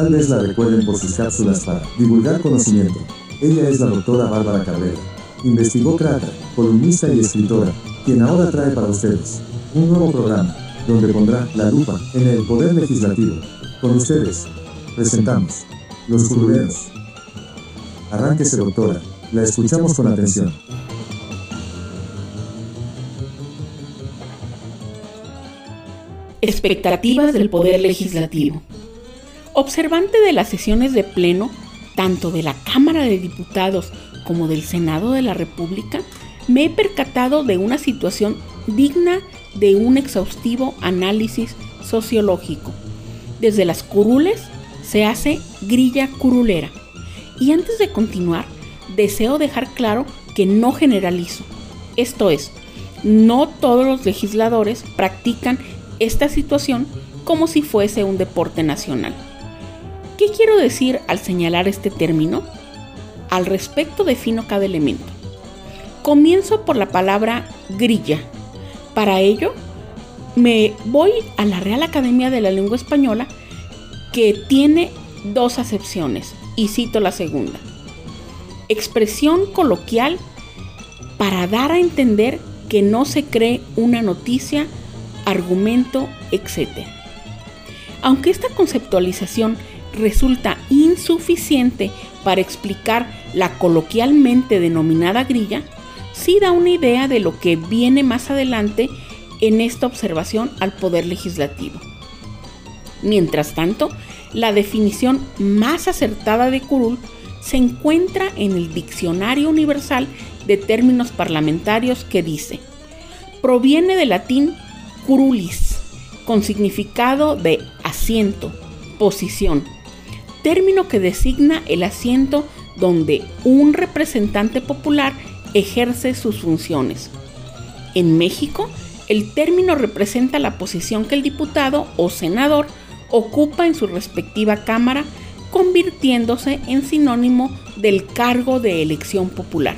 Tal vez la recuerden por sus cápsulas para divulgar conocimiento. Ella es la doctora Bárbara Cabrera. Investigó Crata, columnista y escritora, quien ahora trae para ustedes un nuevo programa donde pondrá la lupa en el poder legislativo. Con ustedes, presentamos Los Curuleros. Arránquese, doctora. La escuchamos con atención. Expectativas del Poder Legislativo. Observante de las sesiones de pleno, tanto de la Cámara de Diputados como del Senado de la República, me he percatado de una situación digna de un exhaustivo análisis sociológico. Desde las curules se hace grilla curulera. Y antes de continuar, deseo dejar claro que no generalizo. Esto es, no todos los legisladores practican esta situación como si fuese un deporte nacional. ¿Qué quiero decir al señalar este término? Al respecto defino cada elemento. Comienzo por la palabra grilla. Para ello, me voy a la Real Academia de la Lengua Española que tiene dos acepciones y cito la segunda. Expresión coloquial para dar a entender que no se cree una noticia argumento, etc. Aunque esta conceptualización resulta insuficiente para explicar la coloquialmente denominada grilla, sí da una idea de lo que viene más adelante en esta observación al poder legislativo. Mientras tanto, la definición más acertada de curul se encuentra en el Diccionario Universal de Términos Parlamentarios que dice, proviene del latín curulis, con significado de asiento, posición, término que designa el asiento donde un representante popular ejerce sus funciones. En México, el término representa la posición que el diputado o senador ocupa en su respectiva Cámara, convirtiéndose en sinónimo del cargo de elección popular.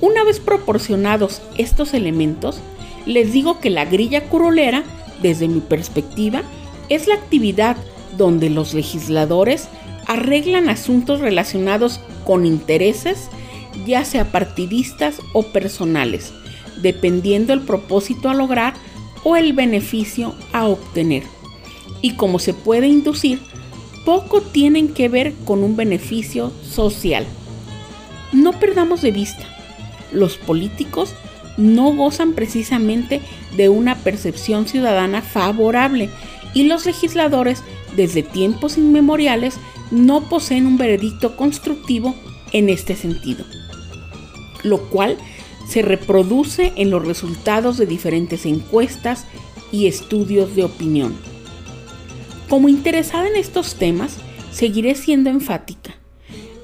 Una vez proporcionados estos elementos, les digo que la grilla curolera, desde mi perspectiva, es la actividad donde los legisladores arreglan asuntos relacionados con intereses, ya sea partidistas o personales, dependiendo el propósito a lograr o el beneficio a obtener. Y como se puede inducir, poco tienen que ver con un beneficio social. No perdamos de vista, los políticos no gozan precisamente de una percepción ciudadana favorable y los legisladores desde tiempos inmemoriales no poseen un veredicto constructivo en este sentido, lo cual se reproduce en los resultados de diferentes encuestas y estudios de opinión. Como interesada en estos temas, seguiré siendo enfática.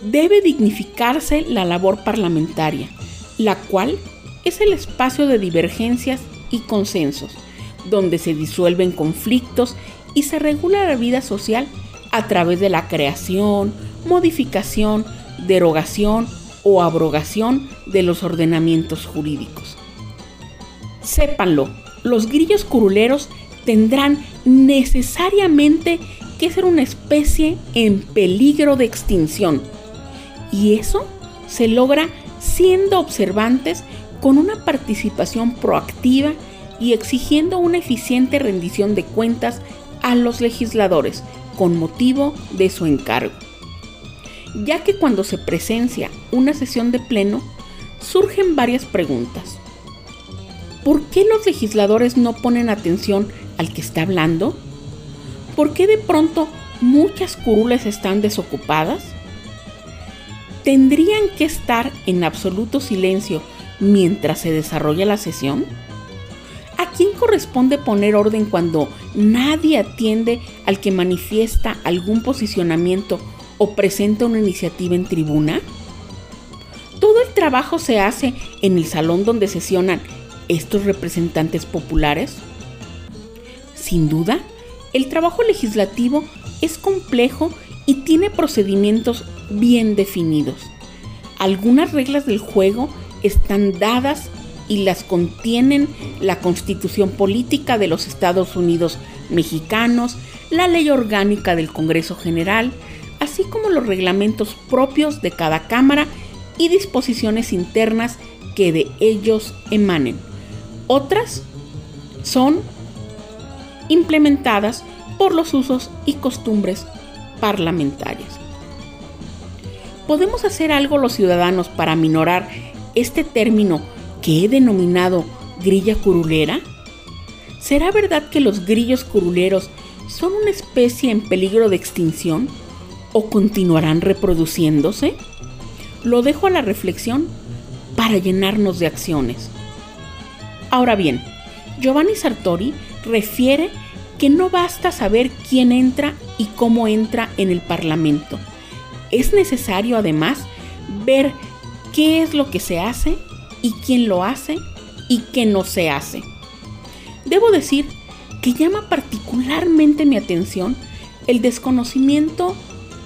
Debe dignificarse la labor parlamentaria, la cual es el espacio de divergencias y consensos, donde se disuelven conflictos y se regula la vida social a través de la creación, modificación, derogación o abrogación de los ordenamientos jurídicos. Sépanlo, los grillos curuleros tendrán necesariamente que ser una especie en peligro de extinción. Y eso se logra siendo observantes con una participación proactiva y exigiendo una eficiente rendición de cuentas a los legisladores con motivo de su encargo. Ya que cuando se presencia una sesión de pleno, surgen varias preguntas. ¿Por qué los legisladores no ponen atención al que está hablando? ¿Por qué de pronto muchas curules están desocupadas? ¿Tendrían que estar en absoluto silencio mientras se desarrolla la sesión? ¿A quién corresponde poner orden cuando nadie atiende al que manifiesta algún posicionamiento o presenta una iniciativa en tribuna? ¿Todo el trabajo se hace en el salón donde sesionan estos representantes populares? Sin duda, el trabajo legislativo es complejo y tiene procedimientos bien definidos. Algunas reglas del juego están dadas y las contienen la Constitución Política de los Estados Unidos Mexicanos, la Ley Orgánica del Congreso General, así como los reglamentos propios de cada Cámara y disposiciones internas que de ellos emanen. Otras son implementadas por los usos y costumbres parlamentarias. ¿Podemos hacer algo los ciudadanos para minorar este término que he denominado grilla curulera? ¿Será verdad que los grillos curuleros son una especie en peligro de extinción o continuarán reproduciéndose? Lo dejo a la reflexión para llenarnos de acciones. Ahora bien, Giovanni Sartori refiere que no basta saber quién entra y cómo entra en el Parlamento. Es necesario además ver qué es lo que se hace y quién lo hace y qué no se hace. Debo decir que llama particularmente mi atención el desconocimiento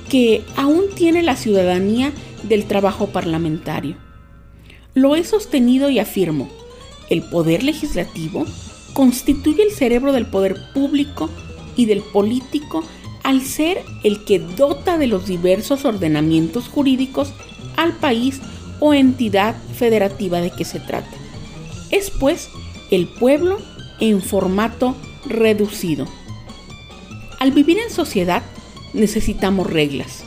que aún tiene la ciudadanía del trabajo parlamentario. Lo he sostenido y afirmo, el poder legislativo constituye el cerebro del poder público y del político al ser el que dota de los diversos ordenamientos jurídicos al país o entidad federativa de que se trate. Es pues el pueblo en formato reducido. Al vivir en sociedad necesitamos reglas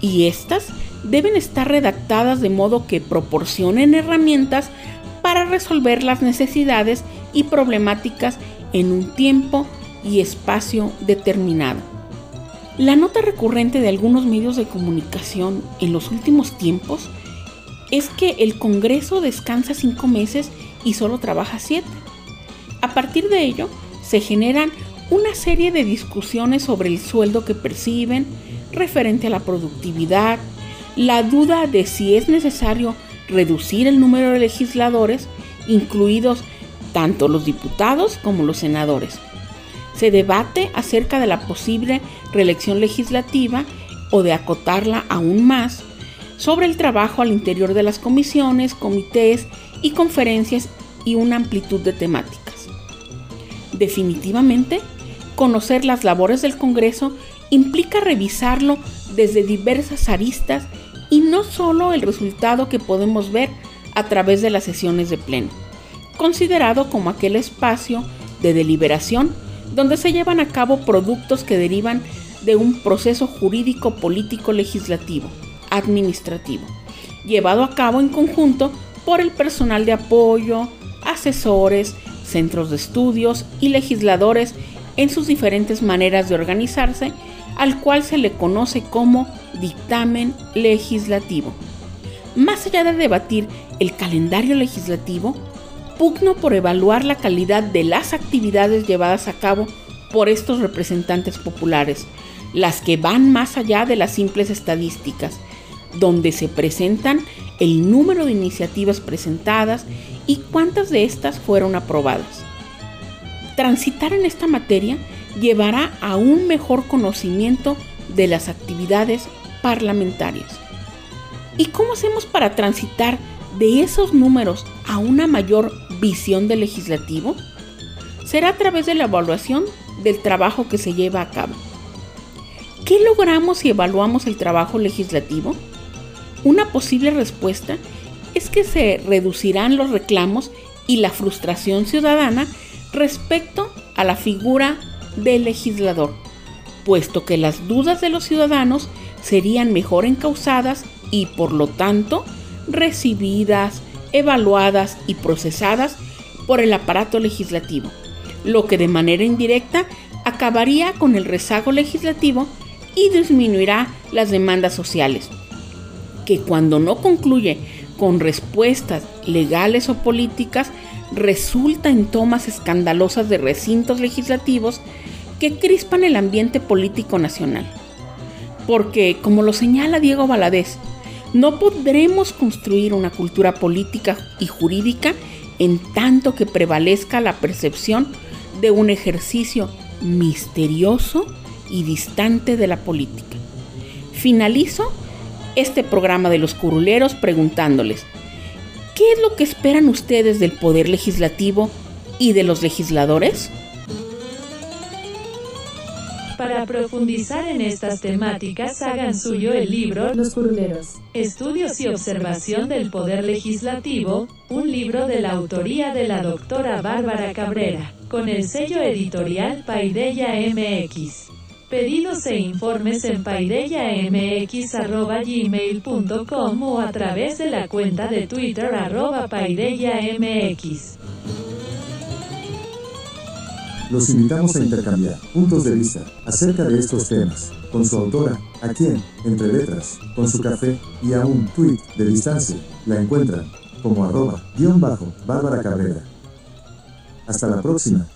y estas deben estar redactadas de modo que proporcionen herramientas para resolver las necesidades y problemáticas en un tiempo y espacio determinado. La nota recurrente de algunos medios de comunicación en los últimos tiempos es que el Congreso descansa cinco meses y solo trabaja siete. A partir de ello, se generan una serie de discusiones sobre el sueldo que perciben, referente a la productividad, la duda de si es necesario reducir el número de legisladores, incluidos tanto los diputados como los senadores. Se debate acerca de la posible reelección legislativa o de acotarla aún más, sobre el trabajo al interior de las comisiones, comités y conferencias y una amplitud de temáticas. Definitivamente, conocer las labores del Congreso implica revisarlo desde diversas aristas y no solo el resultado que podemos ver a través de las sesiones de pleno, considerado como aquel espacio de deliberación donde se llevan a cabo productos que derivan de un proceso jurídico político legislativo, administrativo, llevado a cabo en conjunto por el personal de apoyo, asesores, centros de estudios y legisladores en sus diferentes maneras de organizarse al cual se le conoce como dictamen legislativo. Más allá de debatir el calendario legislativo, pugno por evaluar la calidad de las actividades llevadas a cabo por estos representantes populares, las que van más allá de las simples estadísticas, donde se presentan el número de iniciativas presentadas y cuántas de estas fueron aprobadas. Transitar en esta materia llevará a un mejor conocimiento de las actividades parlamentarias. ¿Y cómo hacemos para transitar de esos números a una mayor visión del legislativo? Será a través de la evaluación del trabajo que se lleva a cabo. ¿Qué logramos si evaluamos el trabajo legislativo? Una posible respuesta es que se reducirán los reclamos y la frustración ciudadana respecto a la figura del legislador, puesto que las dudas de los ciudadanos serían mejor encausadas y por lo tanto recibidas, evaluadas y procesadas por el aparato legislativo, lo que de manera indirecta acabaría con el rezago legislativo y disminuirá las demandas sociales, que cuando no concluye con respuestas legales o políticas, resulta en tomas escandalosas de recintos legislativos que crispan el ambiente político nacional. Porque, como lo señala Diego Valadez, no podremos construir una cultura política y jurídica en tanto que prevalezca la percepción de un ejercicio misterioso y distante de la política. Finalizo este programa de los curuleros preguntándoles, ¿Qué es lo que esperan ustedes del Poder Legislativo y de los legisladores? Para profundizar en estas temáticas, hagan suyo el libro Los Curuleros. Estudios y Observación del Poder Legislativo, un libro de la autoría de la doctora Bárbara Cabrera, con el sello editorial Paideya MX. Pedidos e informes en paideyamx.gmail.com o a través de la cuenta de Twitter arroba paideyamx. Los invitamos a intercambiar puntos de vista acerca de estos temas con su autora, a quien, entre letras, con su café y a un tweet de distancia, la encuentran como arroba guion bajo Bárbara Cabrera. Hasta la próxima.